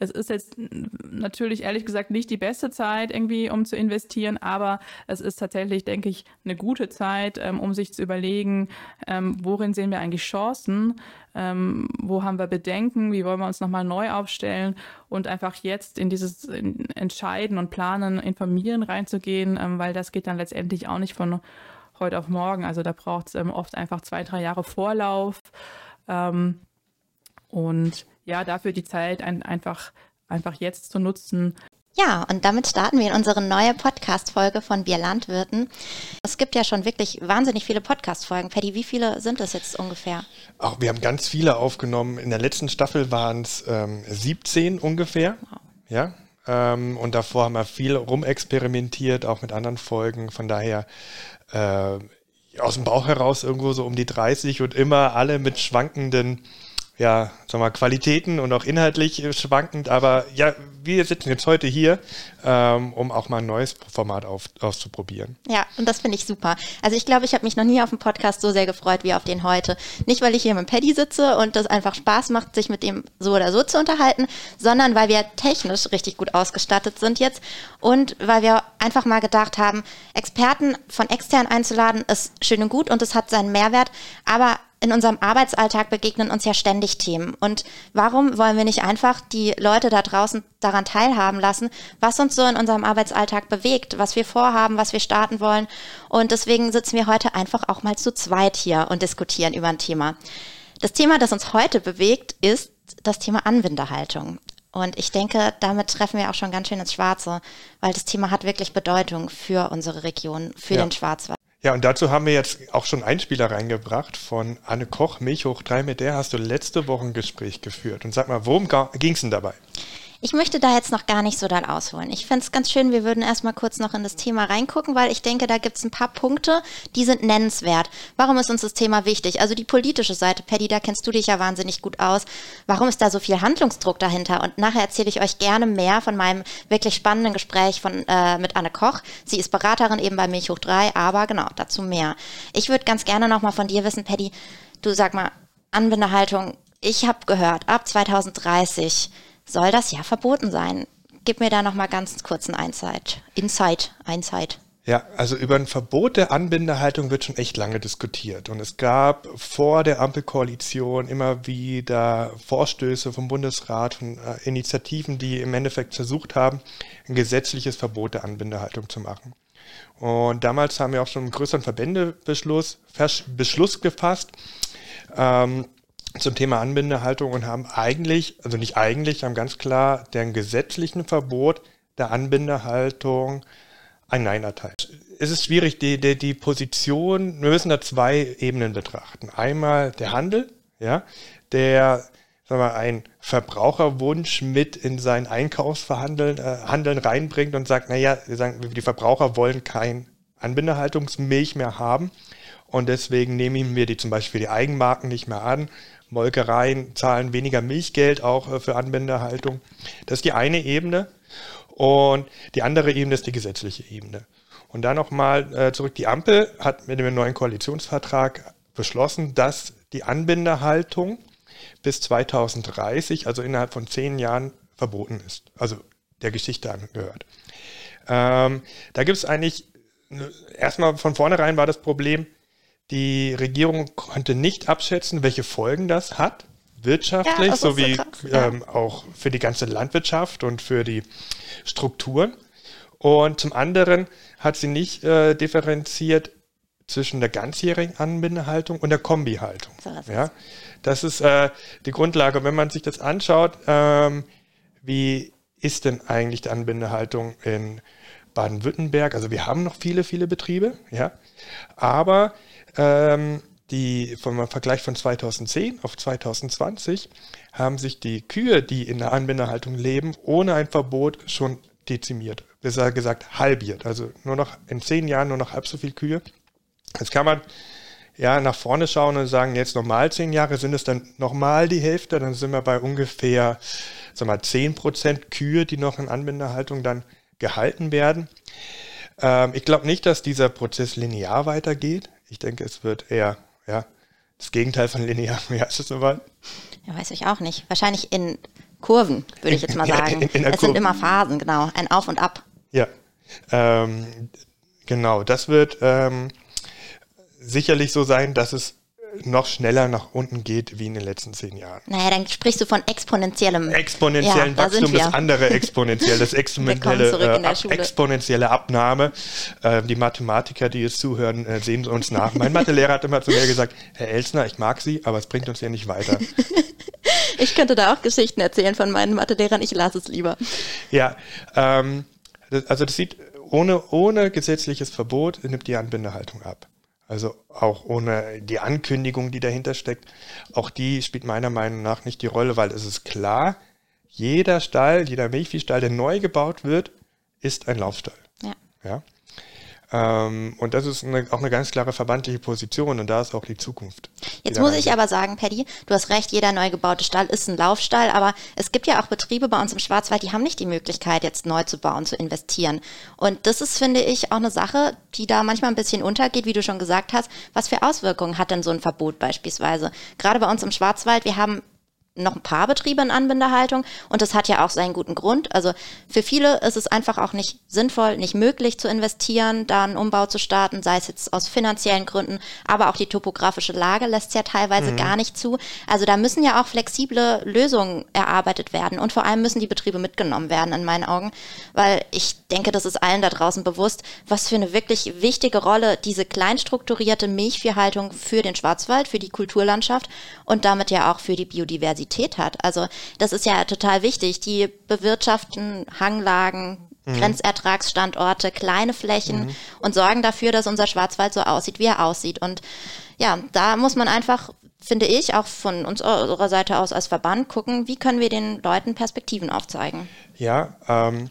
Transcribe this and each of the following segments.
Es ist jetzt natürlich ehrlich gesagt nicht die beste Zeit irgendwie, um zu investieren, aber es ist tatsächlich, denke ich, eine gute Zeit, ähm, um sich zu überlegen, ähm, worin sehen wir eigentlich Chancen, ähm, wo haben wir Bedenken, wie wollen wir uns nochmal neu aufstellen und einfach jetzt in dieses Entscheiden und Planen, Informieren reinzugehen, weil das geht dann letztendlich auch nicht von heute auf morgen. Also da braucht es oft einfach zwei, drei Jahre Vorlauf. Und ja, dafür die Zeit ein, einfach, einfach jetzt zu nutzen. Ja, und damit starten wir in unsere neue Podcast-Folge von Wir Landwirten. Es gibt ja schon wirklich wahnsinnig viele Podcast-Folgen. Paddy, wie viele sind es jetzt ungefähr? Auch wir haben ganz viele aufgenommen. In der letzten Staffel waren es ähm, 17 ungefähr. Wow. Ja. Ähm, und davor haben wir viel rumexperimentiert, auch mit anderen Folgen. Von daher äh, aus dem Bauch heraus irgendwo so um die 30 und immer alle mit schwankenden ja, sag mal, Qualitäten und auch inhaltlich schwankend, aber ja, wir sitzen jetzt heute hier, ähm, um auch mal ein neues Format auf, auszuprobieren. Ja, und das finde ich super. Also ich glaube, ich habe mich noch nie auf einen Podcast so sehr gefreut wie auf den heute. Nicht, weil ich hier mit Paddy sitze und das einfach Spaß macht, sich mit dem so oder so zu unterhalten, sondern weil wir technisch richtig gut ausgestattet sind jetzt und weil wir einfach mal gedacht haben, Experten von extern einzuladen, ist schön und gut und es hat seinen Mehrwert, aber in unserem Arbeitsalltag begegnen uns ja ständig Themen. Und warum wollen wir nicht einfach die Leute da draußen daran teilhaben lassen, was uns so in unserem Arbeitsalltag bewegt, was wir vorhaben, was wir starten wollen? Und deswegen sitzen wir heute einfach auch mal zu zweit hier und diskutieren über ein Thema. Das Thema, das uns heute bewegt, ist das Thema Anwenderhaltung. Und ich denke, damit treffen wir auch schon ganz schön ins Schwarze, weil das Thema hat wirklich Bedeutung für unsere Region, für ja. den Schwarzwald. Ja, und dazu haben wir jetzt auch schon einen Spieler reingebracht von Anne Koch, Milch hoch drei. Mit der hast du letzte Woche ein Gespräch geführt. Und sag mal, worum ging es denn dabei? Ich möchte da jetzt noch gar nicht so doll ausholen. Ich fände es ganz schön, wir würden erstmal kurz noch in das Thema reingucken, weil ich denke, da gibt es ein paar Punkte, die sind nennenswert. Warum ist uns das Thema wichtig? Also die politische Seite, Paddy, da kennst du dich ja wahnsinnig gut aus. Warum ist da so viel Handlungsdruck dahinter? Und nachher erzähle ich euch gerne mehr von meinem wirklich spannenden Gespräch von, äh, mit Anne Koch. Sie ist Beraterin eben bei Milch hoch 3, aber genau, dazu mehr. Ich würde ganz gerne nochmal von dir wissen, Paddy, du sag mal, Anbindehaltung, ich habe gehört, ab 2030 soll das ja verboten sein. Gib mir da noch mal ganz kurz einen Insight. Insight, Insight. Ja, also über ein Verbot der Anbindehaltung wird schon echt lange diskutiert. Und es gab vor der Ampelkoalition immer wieder Vorstöße vom Bundesrat, von äh, Initiativen, die im Endeffekt versucht haben, ein gesetzliches Verbot der Anbindehaltung zu machen. Und damals haben wir auch schon einen größeren Verbändebeschluss Beschluss gefasst, ähm, zum Thema Anbindehaltung und haben eigentlich, also nicht eigentlich, haben ganz klar dem gesetzlichen Verbot der Anbindehaltung ein Nein erteilt. Es ist schwierig, die, die, die Position, wir müssen da zwei Ebenen betrachten. Einmal der Handel, ja, der sagen wir, einen Verbraucherwunsch mit in sein Einkaufsverhandeln äh, Handeln reinbringt und sagt, naja, wir sagen, die Verbraucher wollen kein Anbindehaltungsmilch mehr haben und deswegen nehmen wir die zum Beispiel die Eigenmarken nicht mehr an Molkereien zahlen weniger Milchgeld auch äh, für Anwenderhaltung. Das ist die eine Ebene. Und die andere Ebene ist die gesetzliche Ebene. Und dann nochmal äh, zurück, die Ampel hat mit dem neuen Koalitionsvertrag beschlossen, dass die Anbindehaltung bis 2030, also innerhalb von zehn Jahren, verboten ist. Also der Geschichte angehört. Ähm, da gibt es eigentlich, erstmal von vornherein war das Problem, die Regierung konnte nicht abschätzen, welche Folgen das hat, wirtschaftlich ja, sowie so ähm, auch für die ganze Landwirtschaft und für die Strukturen. Und zum anderen hat sie nicht äh, differenziert zwischen der ganzjährigen Anbindehaltung und der Kombihaltung. So, ja, das ist äh, die Grundlage. Wenn man sich das anschaut, ähm, wie ist denn eigentlich die Anbindehaltung in Baden-Württemberg? Also wir haben noch viele, viele Betriebe, ja, aber ähm, die, vom Vergleich von 2010 auf 2020 haben sich die Kühe, die in der Anbindehaltung leben, ohne ein Verbot schon dezimiert. Besser gesagt halbiert. Also nur noch in zehn Jahren nur noch halb so viele Kühe. Jetzt kann man ja nach vorne schauen und sagen, jetzt nochmal zehn Jahre sind es dann nochmal die Hälfte, dann sind wir bei ungefähr sag mal, 10% Kühe, die noch in Anbindehaltung dann gehalten werden. Ähm, ich glaube nicht, dass dieser Prozess linear weitergeht. Ich denke, es wird eher, ja, das Gegenteil von linear. Wie heißt es soweit? Ja, weiß ich auch nicht. Wahrscheinlich in Kurven, würde ich jetzt mal sagen. In, in es sind immer Phasen, genau. Ein Auf und Ab. Ja, ähm, genau. Das wird ähm, sicherlich so sein, dass es noch schneller nach unten geht wie in den letzten zehn Jahren. Naja, dann sprichst du von exponentiellem. Exponentiellen ja, Wachstum, das andere exponentiell, das exponentielle, äh, exponentielle Abnahme. Äh, die Mathematiker, die jetzt zuhören, äh, sehen uns nach. Mein Mathelehrer hat immer zu mir gesagt, Herr Elsner, ich mag Sie, aber es bringt uns ja nicht weiter. ich könnte da auch Geschichten erzählen von meinen Mathelehrern, ich lasse es lieber. Ja, ähm, das, also das sieht ohne, ohne gesetzliches Verbot nimmt die Anbindehaltung ab. Also auch ohne die Ankündigung, die dahinter steckt. Auch die spielt meiner Meinung nach nicht die Rolle, weil es ist klar, jeder Stall, jeder Milchviehstall, der neu gebaut wird, ist ein Laufstall. Ja. ja? Ähm, und das ist eine, auch eine ganz klare verbandliche Position und da ist auch die Zukunft. Jetzt muss ich aber sagen, Paddy, du hast recht, jeder neu gebaute Stall ist ein Laufstall, aber es gibt ja auch Betriebe bei uns im Schwarzwald, die haben nicht die Möglichkeit, jetzt neu zu bauen, zu investieren. Und das ist, finde ich, auch eine Sache, die da manchmal ein bisschen untergeht, wie du schon gesagt hast. Was für Auswirkungen hat denn so ein Verbot beispielsweise? Gerade bei uns im Schwarzwald, wir haben noch ein paar Betriebe in Anbindehaltung und das hat ja auch seinen guten Grund. Also für viele ist es einfach auch nicht sinnvoll, nicht möglich zu investieren, da einen Umbau zu starten, sei es jetzt aus finanziellen Gründen, aber auch die topografische Lage lässt es ja teilweise mhm. gar nicht zu. Also da müssen ja auch flexible Lösungen erarbeitet werden und vor allem müssen die Betriebe mitgenommen werden in meinen Augen, weil ich denke, das ist allen da draußen bewusst, was für eine wirklich wichtige Rolle diese kleinstrukturierte Milchviehhaltung für den Schwarzwald, für die Kulturlandschaft und damit ja auch für die Biodiversität Diversität hat. Also das ist ja total wichtig. Die bewirtschaften Hanglagen, mhm. Grenzertragsstandorte, kleine Flächen mhm. und sorgen dafür, dass unser Schwarzwald so aussieht, wie er aussieht. Und ja, da muss man einfach finde ich, auch von unserer Seite aus als Verband gucken, wie können wir den Leuten Perspektiven aufzeigen. Ja, ähm,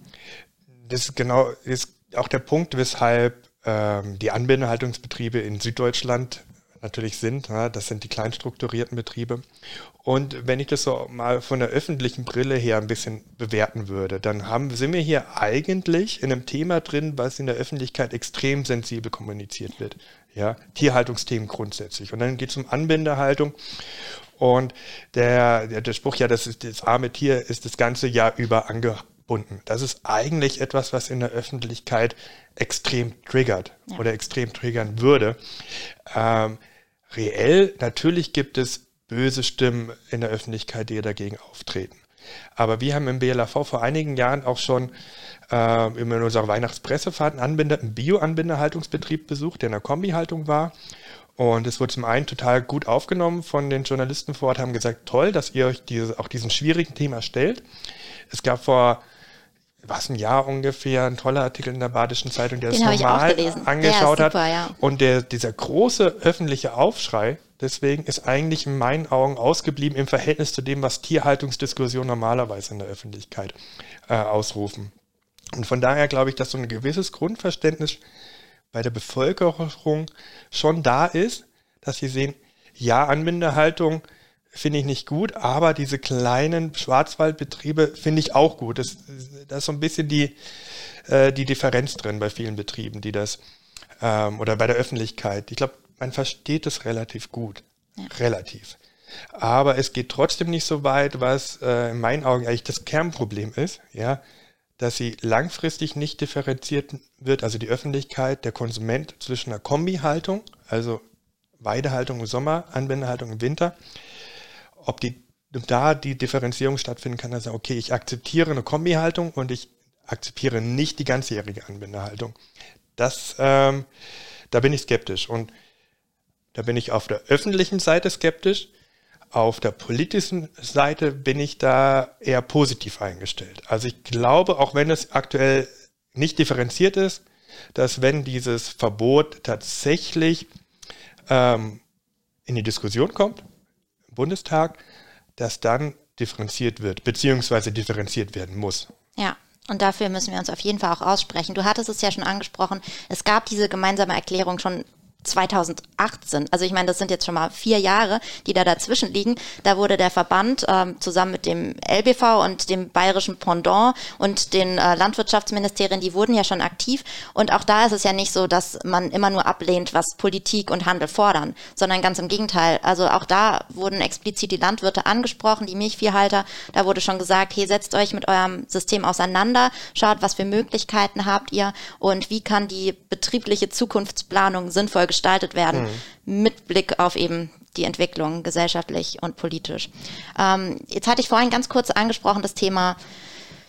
das ist genau ist auch der Punkt, weshalb ähm, die Anbindehaltungsbetriebe in Süddeutschland natürlich sind. Das sind die kleinstrukturierten Betriebe. Und wenn ich das so mal von der öffentlichen Brille her ein bisschen bewerten würde, dann haben, sind wir hier eigentlich in einem Thema drin, was in der Öffentlichkeit extrem sensibel kommuniziert wird. Ja, Tierhaltungsthemen grundsätzlich. Und dann geht es um Anbindehaltung. Und der, der, der Spruch, ja, das, ist, das arme Tier ist das ganze Jahr über angebunden. Das ist eigentlich etwas, was in der Öffentlichkeit extrem triggert ja. oder extrem triggern würde. Ähm, reell, natürlich gibt es böse Stimmen in der Öffentlichkeit, die dagegen auftreten. Aber wir haben im BLAV vor einigen Jahren auch schon äh, in unserer Weihnachtspressefahrt einen, Anbinder, einen Bio-Anbinderhaltungsbetrieb besucht, der in der Kombihaltung war. Und es wurde zum einen total gut aufgenommen von den Journalisten vor Ort, haben gesagt, toll, dass ihr euch diese, auch diesem schwierigen Thema stellt. Es gab vor was ein Jahr ungefähr, ein toller Artikel in der Badischen Zeitung, der Den es normal angeschaut super, hat. Ja. Und der, dieser große öffentliche Aufschrei, deswegen ist eigentlich in meinen Augen ausgeblieben im Verhältnis zu dem, was Tierhaltungsdiskussionen normalerweise in der Öffentlichkeit äh, ausrufen. Und von daher glaube ich, dass so ein gewisses Grundverständnis bei der Bevölkerung schon da ist, dass sie sehen, ja, Anbindehaltung finde ich nicht gut, aber diese kleinen Schwarzwaldbetriebe finde ich auch gut. Das, da ist so ein bisschen die, äh, die Differenz drin bei vielen Betrieben, die das, ähm, oder bei der Öffentlichkeit. Ich glaube, man versteht es relativ gut. Ja. Relativ. Aber es geht trotzdem nicht so weit, was äh, in meinen Augen eigentlich das Kernproblem ist, ja, dass sie langfristig nicht differenziert wird, also die Öffentlichkeit, der Konsument zwischen einer Kombihaltung, also Weidehaltung im Sommer, Anwendehaltung im Winter, ob die, da die Differenzierung stattfinden kann, also okay, ich akzeptiere eine Kombihaltung und ich akzeptiere nicht die ganzjährige Anwendehaltung. Das, ähm, da bin ich skeptisch und da bin ich auf der öffentlichen Seite skeptisch. Auf der politischen Seite bin ich da eher positiv eingestellt. Also ich glaube, auch wenn es aktuell nicht differenziert ist, dass wenn dieses Verbot tatsächlich ähm, in die Diskussion kommt, Bundestag, dass dann differenziert wird, beziehungsweise differenziert werden muss. Ja. Und dafür müssen wir uns auf jeden Fall auch aussprechen. Du hattest es ja schon angesprochen. Es gab diese gemeinsame Erklärung schon 2018, also ich meine, das sind jetzt schon mal vier Jahre, die da dazwischen liegen. Da wurde der Verband ähm, zusammen mit dem LBV und dem bayerischen Pendant und den äh, Landwirtschaftsministerien, die wurden ja schon aktiv. Und auch da ist es ja nicht so, dass man immer nur ablehnt, was Politik und Handel fordern, sondern ganz im Gegenteil. Also auch da wurden explizit die Landwirte angesprochen, die Milchviehhalter. Da wurde schon gesagt, hey, setzt euch mit eurem System auseinander, schaut, was für Möglichkeiten habt ihr und wie kann die betriebliche Zukunftsplanung sinnvoll gestaltet werden, mhm. mit Blick auf eben die Entwicklung gesellschaftlich und politisch. Ähm, jetzt hatte ich vorhin ganz kurz angesprochen das Thema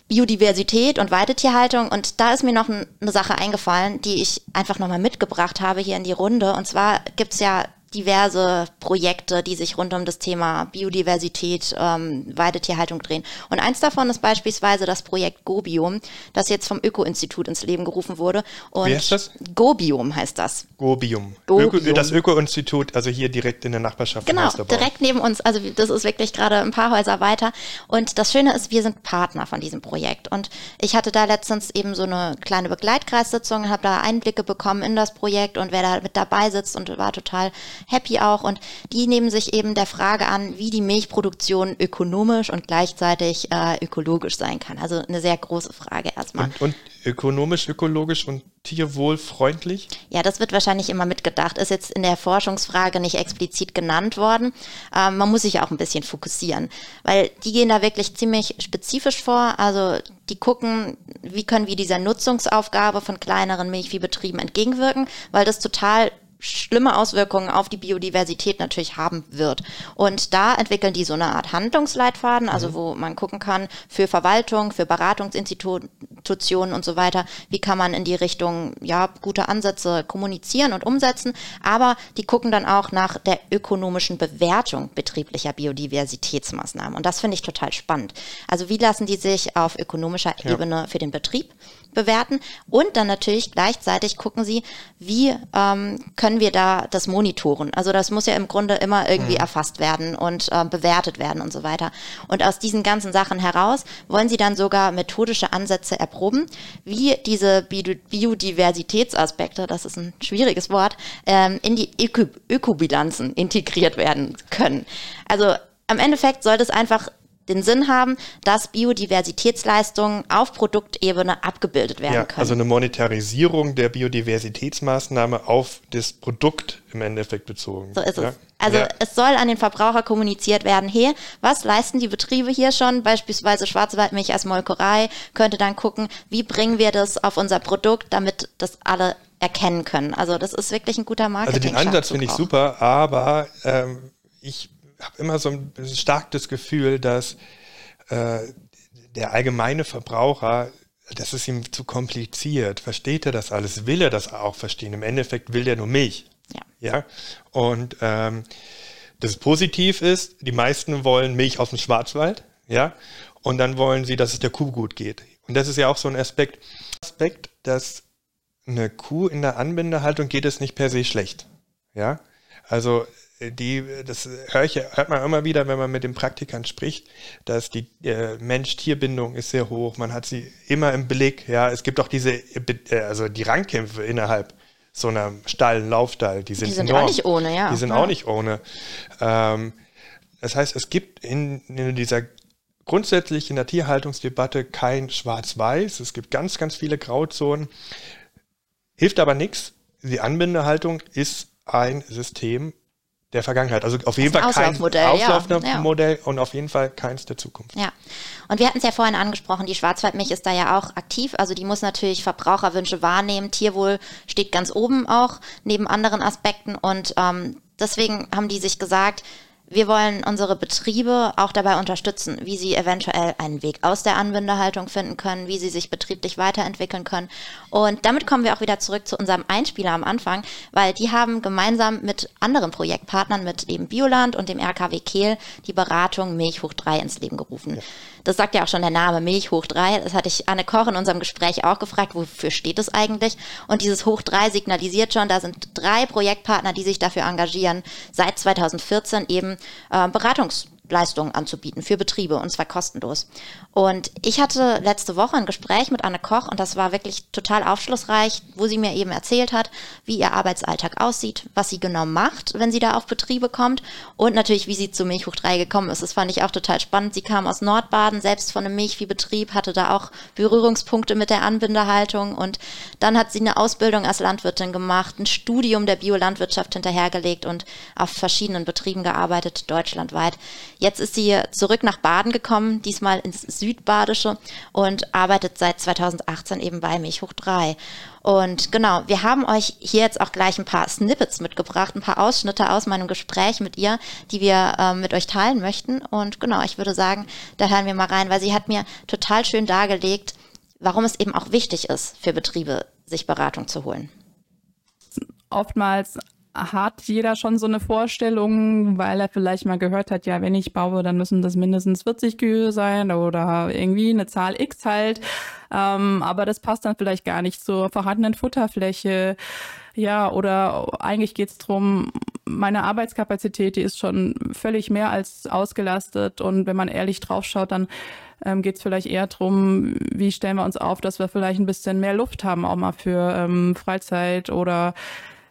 Biodiversität und Weidetierhaltung und da ist mir noch eine Sache eingefallen, die ich einfach nochmal mitgebracht habe hier in die Runde. Und zwar gibt es ja diverse Projekte, die sich rund um das Thema Biodiversität, ähm, Weidetierhaltung drehen. Und eins davon ist beispielsweise das Projekt Gobium, das jetzt vom Öko-Institut ins Leben gerufen wurde. Und Wie heißt das? Gobium heißt das. Gobium. Gobium. Öko, das Öko-Institut, also hier direkt in der Nachbarschaft. Genau, direkt neben uns. Also das ist wirklich gerade ein paar Häuser weiter. Und das Schöne ist, wir sind Partner von diesem Projekt. Und ich hatte da letztens eben so eine kleine Begleitkreissitzung, habe da Einblicke bekommen in das Projekt und wer da mit dabei sitzt und war total happy auch. Und die nehmen sich eben der Frage an, wie die Milchproduktion ökonomisch und gleichzeitig äh, ökologisch sein kann. Also eine sehr große Frage erstmal. Und, und ökonomisch, ökologisch und tierwohlfreundlich? Ja, das wird wahrscheinlich immer mitgedacht. Ist jetzt in der Forschungsfrage nicht explizit genannt worden. Ähm, man muss sich auch ein bisschen fokussieren, weil die gehen da wirklich ziemlich spezifisch vor. Also die gucken, wie können wir dieser Nutzungsaufgabe von kleineren Milchviehbetrieben entgegenwirken, weil das total schlimme Auswirkungen auf die Biodiversität natürlich haben wird. Und da entwickeln die so eine Art Handlungsleitfaden, also mhm. wo man gucken kann für Verwaltung, für Beratungsinstitutionen und so weiter, wie kann man in die Richtung ja gute Ansätze kommunizieren und umsetzen. Aber die gucken dann auch nach der ökonomischen Bewertung betrieblicher Biodiversitätsmaßnahmen. Und das finde ich total spannend. Also wie lassen die sich auf ökonomischer ja. Ebene für den Betrieb bewerten und dann natürlich gleichzeitig gucken sie, wie ähm, können wir da das monitoren. Also das muss ja im Grunde immer irgendwie mhm. erfasst werden und äh, bewertet werden und so weiter. Und aus diesen ganzen Sachen heraus wollen sie dann sogar methodische Ansätze erproben, wie diese Biodiversitätsaspekte, das ist ein schwieriges Wort, ähm, in die Öko Ökobilanzen integriert werden können. Also am Endeffekt sollte es einfach den Sinn haben, dass Biodiversitätsleistungen auf Produktebene abgebildet werden ja, können. Also eine Monetarisierung der Biodiversitätsmaßnahme auf das Produkt im Endeffekt bezogen. So ist ja? es. Also ja. es soll an den Verbraucher kommuniziert werden, hey, was leisten die Betriebe hier schon? Beispielsweise Schwarzwaldmilch als Molkerei könnte dann gucken, wie bringen wir das auf unser Produkt, damit das alle erkennen können. Also das ist wirklich ein guter Marketing. Also den Ansatz finde ich super, aber ähm, ich habe immer so ein stark das Gefühl, dass äh, der allgemeine Verbraucher, das ist ihm zu kompliziert. Versteht er das alles? Will er das auch verstehen? Im Endeffekt will der nur Milch. Ja. ja? Und ähm, das positiv ist, die meisten wollen Milch aus dem Schwarzwald, ja, und dann wollen sie, dass es der Kuh gut geht. Und das ist ja auch so ein Aspekt, Aspekt, dass eine Kuh in der Anbindehaltung geht es nicht per se schlecht, ja. Also die, das hör ich, hört man immer wieder, wenn man mit den Praktikern spricht, dass die äh, Mensch-Tier-Bindung ist sehr hoch. Man hat sie immer im Blick. Ja, es gibt auch diese, äh, also die Rangkämpfe innerhalb so einer Stall, Laufstall, die sind, die sind enorm. auch nicht ohne, ja. Die sind ja. auch nicht ohne. Ähm, das heißt, es gibt in, in dieser grundsätzlich in der Tierhaltungsdebatte kein Schwarz-Weiß. Es gibt ganz, ganz viele Grauzonen. Hilft aber nichts. Die Anbindehaltung ist ein System, der Vergangenheit. Also auf jeden Fall kein Auslaufmodell ja. und auf jeden Fall keins der Zukunft. Ja. Und wir hatten es ja vorhin angesprochen, die Schwarzwaldmilch ist da ja auch aktiv. Also die muss natürlich Verbraucherwünsche wahrnehmen. Tierwohl steht ganz oben auch neben anderen Aspekten. Und ähm, deswegen haben die sich gesagt, wir wollen unsere Betriebe auch dabei unterstützen, wie sie eventuell einen Weg aus der Anbindehaltung finden können, wie sie sich betrieblich weiterentwickeln können. Und damit kommen wir auch wieder zurück zu unserem Einspieler am Anfang, weil die haben gemeinsam mit anderen Projektpartnern, mit eben Bioland und dem RKW Kehl, die Beratung Milch hoch 3 ins Leben gerufen. Ja. Das sagt ja auch schon der Name Milch hoch 3. Das hatte ich Anne Koch in unserem Gespräch auch gefragt, wofür steht es eigentlich? Und dieses hoch 3 signalisiert schon, da sind drei Projektpartner, die sich dafür engagieren, seit 2014 eben äh, Beratungs Leistungen anzubieten für Betriebe und zwar kostenlos. Und ich hatte letzte Woche ein Gespräch mit Anne Koch und das war wirklich total aufschlussreich, wo sie mir eben erzählt hat, wie ihr Arbeitsalltag aussieht, was sie genau macht, wenn sie da auf Betriebe kommt und natürlich, wie sie zu Milchhoch 3 gekommen ist. Das fand ich auch total spannend. Sie kam aus Nordbaden, selbst von einem Milchviehbetrieb, hatte da auch Berührungspunkte mit der Anbindehaltung und dann hat sie eine Ausbildung als Landwirtin gemacht, ein Studium der Biolandwirtschaft hinterhergelegt und auf verschiedenen Betrieben gearbeitet, deutschlandweit. Jetzt ist sie zurück nach Baden gekommen, diesmal ins Südbadische und arbeitet seit 2018 eben bei Milchhoch 3. Und genau, wir haben euch hier jetzt auch gleich ein paar Snippets mitgebracht, ein paar Ausschnitte aus meinem Gespräch mit ihr, die wir äh, mit euch teilen möchten. Und genau, ich würde sagen, da hören wir mal rein, weil sie hat mir total schön dargelegt, warum es eben auch wichtig ist für Betriebe, sich Beratung zu holen. Oftmals hat jeder schon so eine Vorstellung, weil er vielleicht mal gehört hat, ja, wenn ich baue, dann müssen das mindestens 40 Kühe sein oder irgendwie eine Zahl X halt. Ähm, aber das passt dann vielleicht gar nicht zur vorhandenen Futterfläche. Ja, oder eigentlich geht es darum, meine Arbeitskapazität, die ist schon völlig mehr als ausgelastet. Und wenn man ehrlich draufschaut, dann ähm, geht es vielleicht eher darum, wie stellen wir uns auf, dass wir vielleicht ein bisschen mehr Luft haben, auch mal für ähm, Freizeit oder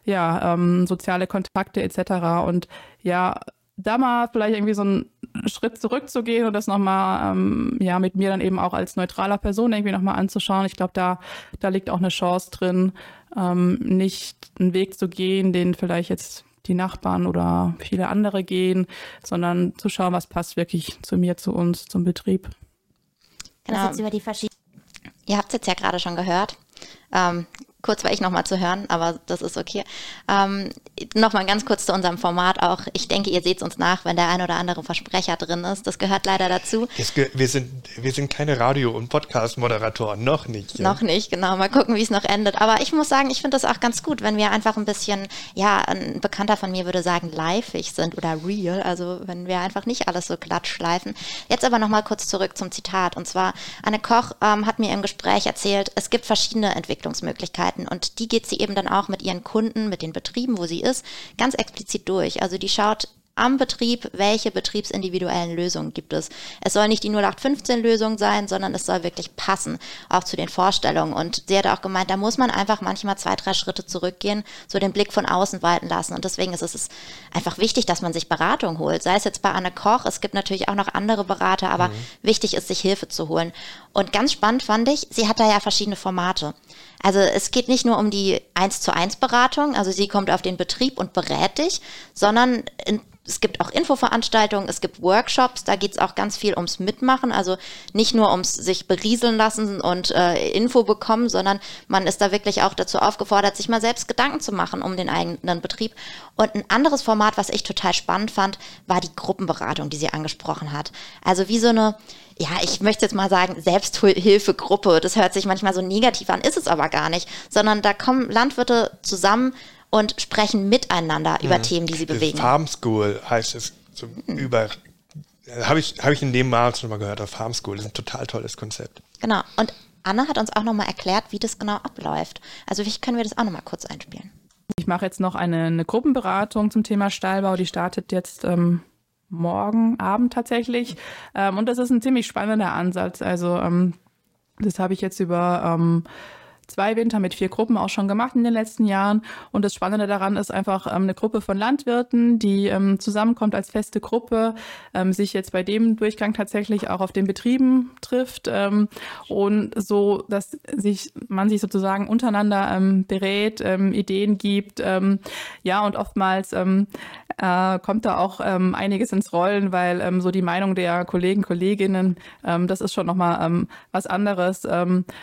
ja, ähm, soziale Kontakte etc. Und ja, da mal vielleicht irgendwie so einen Schritt zurückzugehen und das nochmal, ähm, ja, mit mir dann eben auch als neutraler Person irgendwie nochmal anzuschauen. Ich glaube, da, da liegt auch eine Chance drin, ähm, nicht einen Weg zu gehen, den vielleicht jetzt die Nachbarn oder viele andere gehen, sondern zu schauen, was passt wirklich zu mir, zu uns, zum Betrieb. Genau. Ihr habt es jetzt ja gerade schon gehört. Ähm, kurz war ich nochmal zu hören, aber das ist okay. Ähm, nochmal ganz kurz zu unserem Format auch. Ich denke, ihr seht uns nach, wenn der ein oder andere Versprecher drin ist. Das gehört leider dazu. Ge wir, sind, wir sind keine Radio- und Podcast-Moderatoren, noch nicht. Ja? Noch nicht, genau. Mal gucken, wie es noch endet. Aber ich muss sagen, ich finde das auch ganz gut, wenn wir einfach ein bisschen, ja, ein Bekannter von mir würde sagen, liveig sind oder real. Also wenn wir einfach nicht alles so glatt schleifen. Jetzt aber nochmal kurz zurück zum Zitat. Und zwar, Anne Koch ähm, hat mir im Gespräch erzählt, es gibt verschiedene Entwicklungsmöglichkeiten Möglichkeiten. Und die geht sie eben dann auch mit ihren Kunden, mit den Betrieben, wo sie ist, ganz explizit durch. Also die schaut am Betrieb, welche betriebsindividuellen Lösungen gibt es. Es soll nicht die 0815-Lösung sein, sondern es soll wirklich passen, auch zu den Vorstellungen. Und sie hat auch gemeint, da muss man einfach manchmal zwei, drei Schritte zurückgehen, so den Blick von außen walten lassen. Und deswegen ist es einfach wichtig, dass man sich Beratung holt. Sei es jetzt bei Anne Koch, es gibt natürlich auch noch andere Berater, aber mhm. wichtig ist, sich Hilfe zu holen. Und ganz spannend fand ich, sie hat da ja verschiedene Formate. Also es geht nicht nur um die 1 zu 1 Beratung, also sie kommt auf den Betrieb und berät dich, sondern in, es gibt auch Infoveranstaltungen, es gibt Workshops, da geht es auch ganz viel ums Mitmachen, also nicht nur ums sich berieseln lassen und äh, Info bekommen, sondern man ist da wirklich auch dazu aufgefordert, sich mal selbst Gedanken zu machen um den eigenen Betrieb. Und ein anderes Format, was ich total spannend fand, war die Gruppenberatung, die sie angesprochen hat. Also wie so eine ja, ich möchte jetzt mal sagen, Selbsthilfegruppe. Das hört sich manchmal so negativ an, ist es aber gar nicht, sondern da kommen Landwirte zusammen und sprechen miteinander über mhm. Themen, die sie bewegen. Farm School heißt es so mhm. über habe ich, hab ich in dem Mal schon mal gehört auf Farm School. Das ist ein total tolles Konzept. Genau. Und Anne hat uns auch nochmal erklärt, wie das genau abläuft. Also wie können wir das auch nochmal kurz einspielen? Ich mache jetzt noch eine, eine, Gruppenberatung zum Thema Stallbau. Die startet jetzt ähm, morgen Abend tatsächlich. Ähm, und das ist ein ziemlich spannender Ansatz. Also ähm, das habe ich jetzt über ähm, zwei Winter mit vier Gruppen auch schon gemacht in den letzten Jahren. Und das Spannende daran ist einfach ähm, eine Gruppe von Landwirten, die ähm, zusammenkommt als feste Gruppe, ähm, sich jetzt bei dem Durchgang tatsächlich auch auf den Betrieben trifft ähm, und so, dass sich man sich sozusagen untereinander ähm, berät, ähm, Ideen gibt. Ja, und oftmals äh, kommt da auch einiges ins Rollen, weil so die Meinung der Kollegen, Kolleginnen, das ist schon nochmal ähm, was anderes,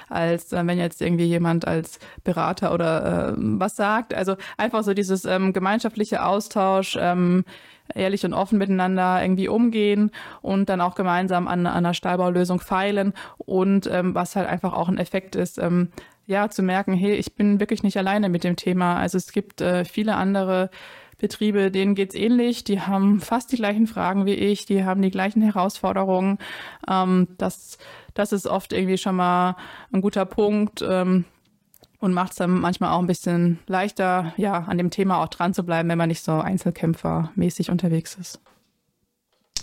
als äh, wenn jetzt irgendwie jemand als Berater oder äh, was sagt. Also einfach so dieses ähm, gemeinschaftliche Austausch, ähm, ehrlich und offen miteinander irgendwie umgehen und dann auch gemeinsam an, an einer Stahlbaulösung feilen und ähm, was halt einfach auch ein Effekt ist, ähm, ja, zu merken, hey, ich bin wirklich nicht alleine mit dem Thema. Also es gibt äh, viele andere Betriebe, denen geht's ähnlich. Die haben fast die gleichen Fragen wie ich, die haben die gleichen Herausforderungen. Ähm, das, das ist oft irgendwie schon mal ein guter Punkt. Ähm, und macht es dann manchmal auch ein bisschen leichter, ja, an dem Thema auch dran zu bleiben, wenn man nicht so einzelkämpfermäßig unterwegs ist.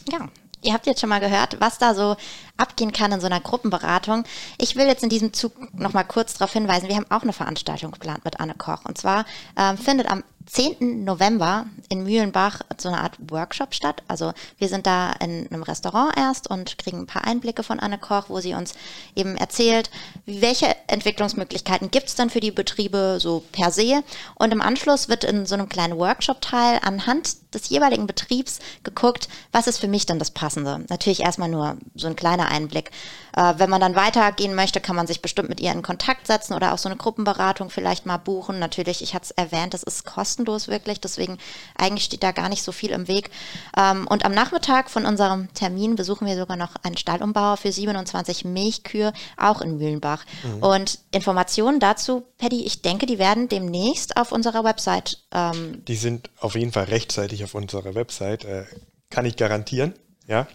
Ja, Ihr habt jetzt schon mal gehört, was da so abgehen kann in so einer Gruppenberatung. Ich will jetzt in diesem Zug noch mal kurz darauf hinweisen, wir haben auch eine Veranstaltung geplant mit Anne Koch. Und zwar ähm, findet am 10. November in Mühlenbach so eine Art Workshop statt. Also wir sind da in einem Restaurant erst und kriegen ein paar Einblicke von Anne Koch, wo sie uns eben erzählt, welche Entwicklungsmöglichkeiten gibt es dann für die Betriebe so per se. Und im Anschluss wird in so einem kleinen Workshop-Teil anhand des jeweiligen Betriebs geguckt, was ist für mich dann das Passende. Natürlich erstmal nur so ein kleiner Einblick. Äh, wenn man dann weitergehen möchte, kann man sich bestimmt mit ihr in Kontakt setzen oder auch so eine Gruppenberatung vielleicht mal buchen. Natürlich, ich hatte es erwähnt, das ist kostenlos wirklich, deswegen eigentlich steht da gar nicht so viel im Weg. Ähm, und am Nachmittag von unserem Termin besuchen wir sogar noch einen Stallumbauer für 27 Milchkühe, auch in Mühlenbach. Mhm. Und Informationen dazu, Paddy, ich denke, die werden demnächst auf unserer Website. Ähm, die sind auf jeden Fall rechtzeitig auf unserer Website, äh, kann ich garantieren. Ja.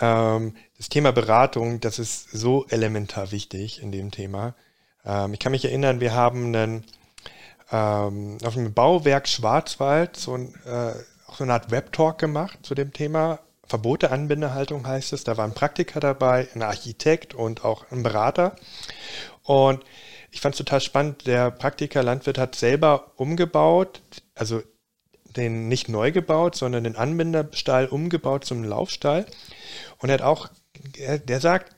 Ähm, das Thema Beratung, das ist so elementar wichtig in dem Thema. Ähm, ich kann mich erinnern, wir haben einen, ähm, auf dem Bauwerk Schwarzwald so, ein, äh, auch so eine Art Web-Talk gemacht zu dem Thema. Verbote Anbindehaltung heißt es. Da war ein Praktiker dabei, ein Architekt und auch ein Berater. Und ich fand es total spannend. Der Praktiker Landwirt hat selber umgebaut, also den nicht neu gebaut, sondern den Anbinderstall umgebaut zum Laufstall. Und er hat auch der sagt,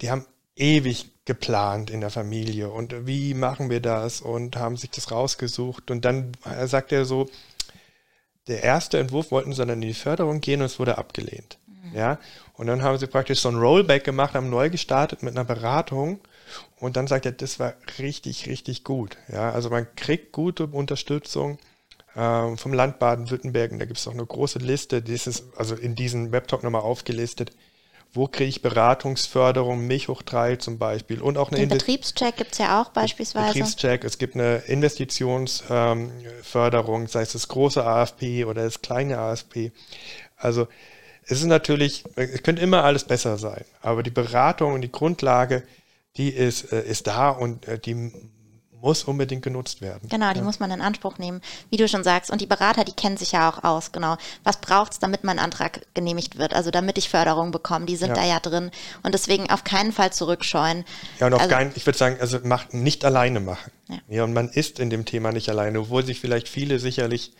die haben ewig geplant in der Familie und wie machen wir das und haben sich das rausgesucht und dann sagt er so, der erste Entwurf wollten sie dann in die Förderung gehen und es wurde abgelehnt. Mhm. Ja, und dann haben sie praktisch so ein Rollback gemacht, haben neu gestartet mit einer Beratung und dann sagt er, das war richtig, richtig gut. Ja, also man kriegt gute Unterstützung ähm, vom Land Baden-Württemberg und da gibt es auch eine große Liste, die ist also in diesem Webtalk nochmal aufgelistet, wo kriege ich Beratungsförderung, Milch hoch drei zum Beispiel und auch eine Den Betriebscheck gibt es ja auch beispielsweise. Betriebscheck, es gibt eine Investitionsförderung, ähm, sei es das große AFP oder das kleine AFP. Also es ist natürlich, es könnte immer alles besser sein, aber die Beratung und die Grundlage, die ist, äh, ist da und äh, die muss unbedingt genutzt werden. Genau, die ja. muss man in Anspruch nehmen, wie du schon sagst. Und die Berater, die kennen sich ja auch aus, genau. Was braucht es, damit mein Antrag genehmigt wird? Also damit ich Förderung bekomme, die sind ja. da ja drin. Und deswegen auf keinen Fall zurückscheuen. Ja, und auf also, keinen, ich würde sagen, also macht, nicht alleine machen. Ja. ja, und man ist in dem Thema nicht alleine, obwohl sich vielleicht viele sicherlich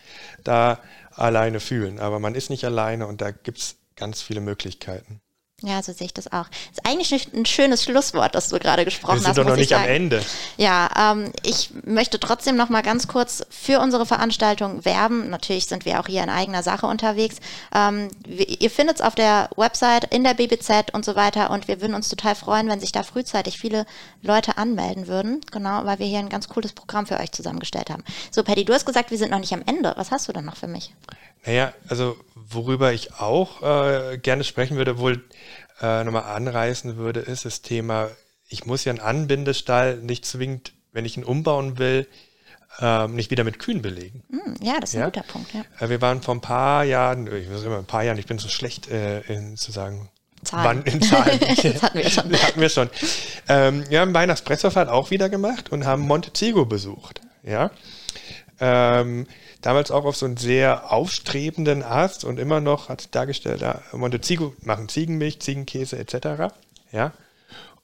da alleine fühlen. Aber man ist nicht alleine und da gibt es ganz viele Möglichkeiten. Ja, so sehe ich das auch. Ist eigentlich ein schönes Schlusswort, das du gerade gesprochen hast. Wir sind hast, doch noch nicht am Ende. Ja, ähm, ich möchte trotzdem noch mal ganz kurz für unsere Veranstaltung werben. Natürlich sind wir auch hier in eigener Sache unterwegs. Ähm, ihr findet es auf der Website, in der BBZ und so weiter. Und wir würden uns total freuen, wenn sich da frühzeitig viele Leute anmelden würden. Genau, weil wir hier ein ganz cooles Programm für euch zusammengestellt haben. So, Paddy, du hast gesagt, wir sind noch nicht am Ende. Was hast du denn noch für mich? Naja, also worüber ich auch äh, gerne sprechen würde, wohl äh, nochmal anreißen würde, ist das Thema, ich muss ja einen Anbindestall nicht zwingend, wenn ich ihn umbauen will, ähm, nicht wieder mit Kühen belegen. Hm, ja, das ist ein ja? guter Punkt. Ja. Äh, wir waren vor ein paar Jahren, ich muss immer ein paar Jahren, ich bin so schlecht äh, in, zu sagen, Zahlen. Wann in Zahlen. das hatten wir schon. das hatten wir schon. Ähm, wir haben Weihnachtspressverfahrt auch wieder gemacht und haben Montezego besucht. Ja. Ähm, damals auch auf so einen sehr aufstrebenden Ast und immer noch hat dargestellt, ja, Montezego machen Ziegenmilch, Ziegenkäse etc. Ja.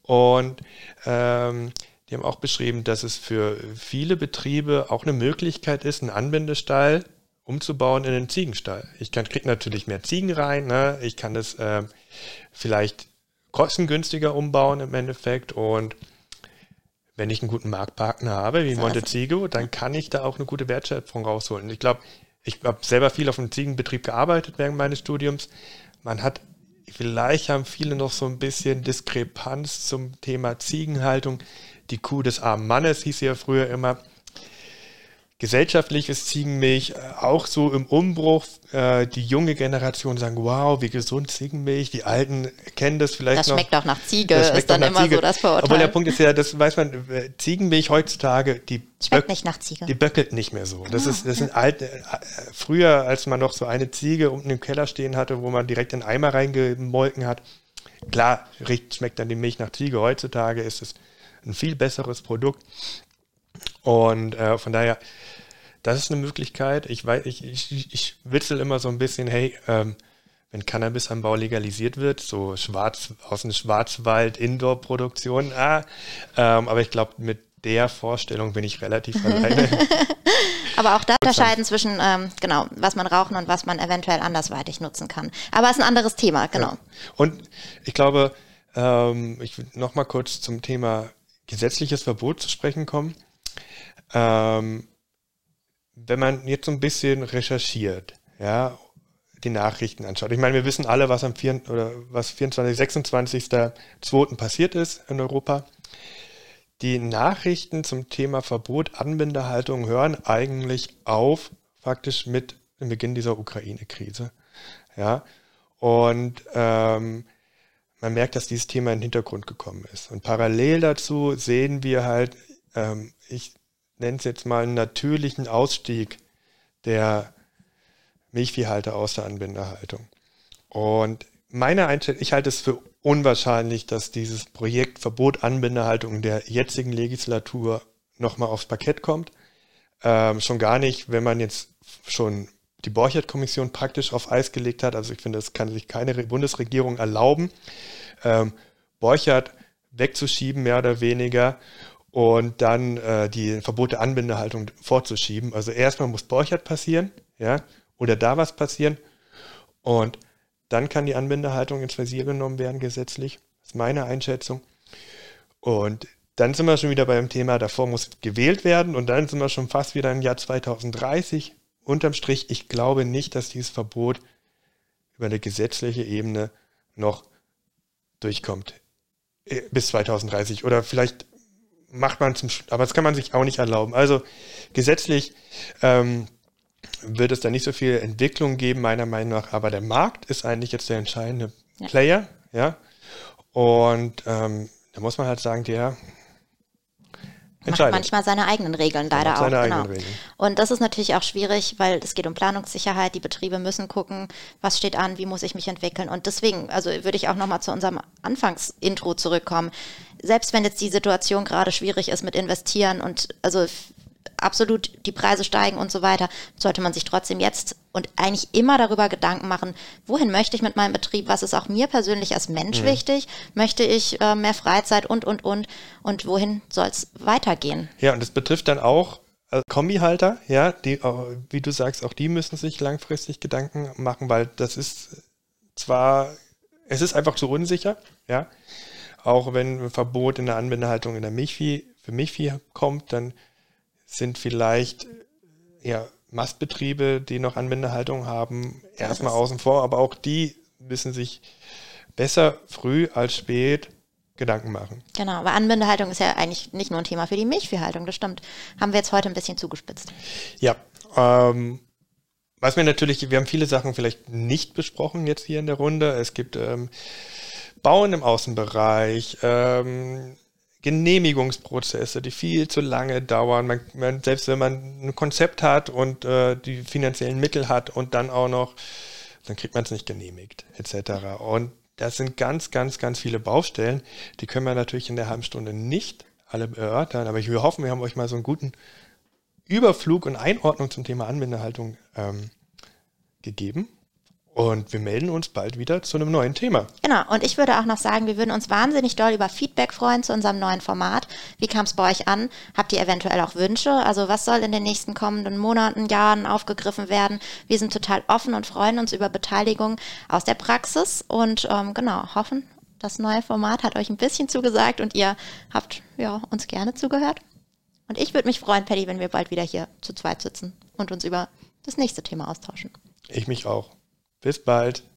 Und ähm, die haben auch beschrieben, dass es für viele Betriebe auch eine Möglichkeit ist, einen Anbindestall umzubauen in einen Ziegenstall. Ich kann krieg natürlich mehr Ziegen rein, ne? ich kann das äh, vielleicht kostengünstiger umbauen im Endeffekt und wenn ich einen guten Marktpartner habe, wie Montezego, dann kann ich da auch eine gute Wertschöpfung rausholen. Ich glaube, ich habe selber viel auf einem Ziegenbetrieb gearbeitet während meines Studiums. Man hat, vielleicht haben viele noch so ein bisschen Diskrepanz zum Thema Ziegenhaltung. Die Kuh des armen Mannes hieß ja früher immer gesellschaftliches Ziegenmilch äh, auch so im Umbruch. Äh, die junge Generation sagen, wow, wie gesund Ziegenmilch. Die Alten kennen das vielleicht das noch. Das schmeckt doch nach Ziege, das ist dann immer Ziege. so das Vorurteil. Obwohl der Punkt ist ja, das weiß man, äh, Ziegenmilch heutzutage, die schmeckt nicht nach Ziege. Die böckelt nicht mehr so. Das ah, ist, das sind alte, früher, als man noch so eine Ziege unten im Keller stehen hatte, wo man direkt in den Eimer reingemolken hat. Klar, riecht, schmeckt dann die Milch nach Ziege. Heutzutage ist es ein viel besseres Produkt. Und äh, von daher, das ist eine Möglichkeit. Ich weiß, ich, ich, ich witzel immer so ein bisschen, hey, ähm, wenn Cannabisanbau legalisiert wird, so schwarz, aus dem Schwarzwald Indoor-Produktion. Ah, ähm, aber ich glaube, mit der Vorstellung bin ich relativ alleine. aber auch da unterscheiden zwischen, ähm, genau, was man rauchen und was man eventuell andersweitig nutzen kann. Aber es ist ein anderes Thema, genau. Ja. Und ich glaube, ähm, ich will noch mal kurz zum Thema gesetzliches Verbot zu sprechen kommen. Ähm, wenn man jetzt so ein bisschen recherchiert, ja, die Nachrichten anschaut. Ich meine, wir wissen alle, was am 4, oder was 24, 26.2. passiert ist in Europa. Die Nachrichten zum Thema Verbot Anbindehaltung hören eigentlich auf, faktisch mit dem Beginn dieser Ukraine-Krise. Ja, und ähm, man merkt, dass dieses Thema in den Hintergrund gekommen ist. Und parallel dazu sehen wir halt, ähm, ich nenne es jetzt mal einen natürlichen Ausstieg der Milchviehhalter aus der Anbindehaltung. Und meine Einstellung, ich halte es für unwahrscheinlich, dass dieses Projekt Verbot Anbindehaltung in der jetzigen Legislatur nochmal aufs Parkett kommt. Ähm, schon gar nicht, wenn man jetzt schon die Borchert-Kommission praktisch auf Eis gelegt hat. Also ich finde, das kann sich keine Bundesregierung erlauben, ähm, Borchert wegzuschieben, mehr oder weniger, und dann äh, die Verbote Anbindehaltung vorzuschieben. Also erstmal muss Borchert passieren, ja, oder da was passieren. Und dann kann die Anbindehaltung ins Visier genommen werden, gesetzlich. Das ist meine Einschätzung. Und dann sind wir schon wieder beim Thema, davor muss gewählt werden und dann sind wir schon fast wieder im Jahr 2030. Unterm Strich, ich glaube nicht, dass dieses Verbot über eine gesetzliche Ebene noch durchkommt. Äh, bis 2030. Oder vielleicht macht man zum, aber das kann man sich auch nicht erlauben. Also gesetzlich ähm, wird es da nicht so viel Entwicklung geben, meiner Meinung nach. Aber der Markt ist eigentlich jetzt der entscheidende ja. Player, ja. Und ähm, da muss man halt sagen, der macht manchmal seine eigenen Regeln leider auch. Genau. Regeln. Und das ist natürlich auch schwierig, weil es geht um Planungssicherheit. Die Betriebe müssen gucken, was steht an, wie muss ich mich entwickeln. Und deswegen, also würde ich auch nochmal zu unserem Anfangsintro zurückkommen. Selbst wenn jetzt die Situation gerade schwierig ist mit Investieren und also absolut die Preise steigen und so weiter, sollte man sich trotzdem jetzt und eigentlich immer darüber Gedanken machen, wohin möchte ich mit meinem Betrieb, was ist auch mir persönlich als Mensch mhm. wichtig, möchte ich äh, mehr Freizeit und, und, und und wohin soll es weitergehen. Ja, und das betrifft dann auch äh, Kombihalter, ja, die, wie du sagst, auch die müssen sich langfristig Gedanken machen, weil das ist zwar, es ist einfach zu unsicher, ja, auch wenn ein Verbot in der Anbindehaltung in der Milchvieh, für Milchvieh kommt, dann sind vielleicht ja, Mastbetriebe, die noch Anbindehaltung haben, erstmal außen vor, aber auch die müssen sich besser früh als spät Gedanken machen. Genau, weil Anbindehaltung ist ja eigentlich nicht nur ein Thema für die Milchviehhaltung, das stimmt. Haben wir jetzt heute ein bisschen zugespitzt. Ja, ähm, was wir natürlich, wir haben viele Sachen vielleicht nicht besprochen jetzt hier in der Runde. Es gibt ähm, Bauen im Außenbereich, ähm, Genehmigungsprozesse, die viel zu lange dauern. Man, man, selbst wenn man ein Konzept hat und äh, die finanziellen Mittel hat und dann auch noch, dann kriegt man es nicht genehmigt, etc. Und das sind ganz, ganz, ganz viele Baustellen. Die können wir natürlich in der halben Stunde nicht alle erörtern, aber ich will hoffen, wir haben euch mal so einen guten Überflug und Einordnung zum Thema Anbindehaltung ähm, gegeben. Und wir melden uns bald wieder zu einem neuen Thema. Genau, und ich würde auch noch sagen, wir würden uns wahnsinnig doll über Feedback freuen zu unserem neuen Format. Wie kam es bei euch an? Habt ihr eventuell auch Wünsche? Also was soll in den nächsten kommenden Monaten, Jahren aufgegriffen werden? Wir sind total offen und freuen uns über Beteiligung aus der Praxis und ähm, genau, hoffen, das neue Format hat euch ein bisschen zugesagt und ihr habt ja, uns gerne zugehört. Und ich würde mich freuen, Paddy, wenn wir bald wieder hier zu zweit sitzen und uns über das nächste Thema austauschen. Ich mich auch. Bis bald.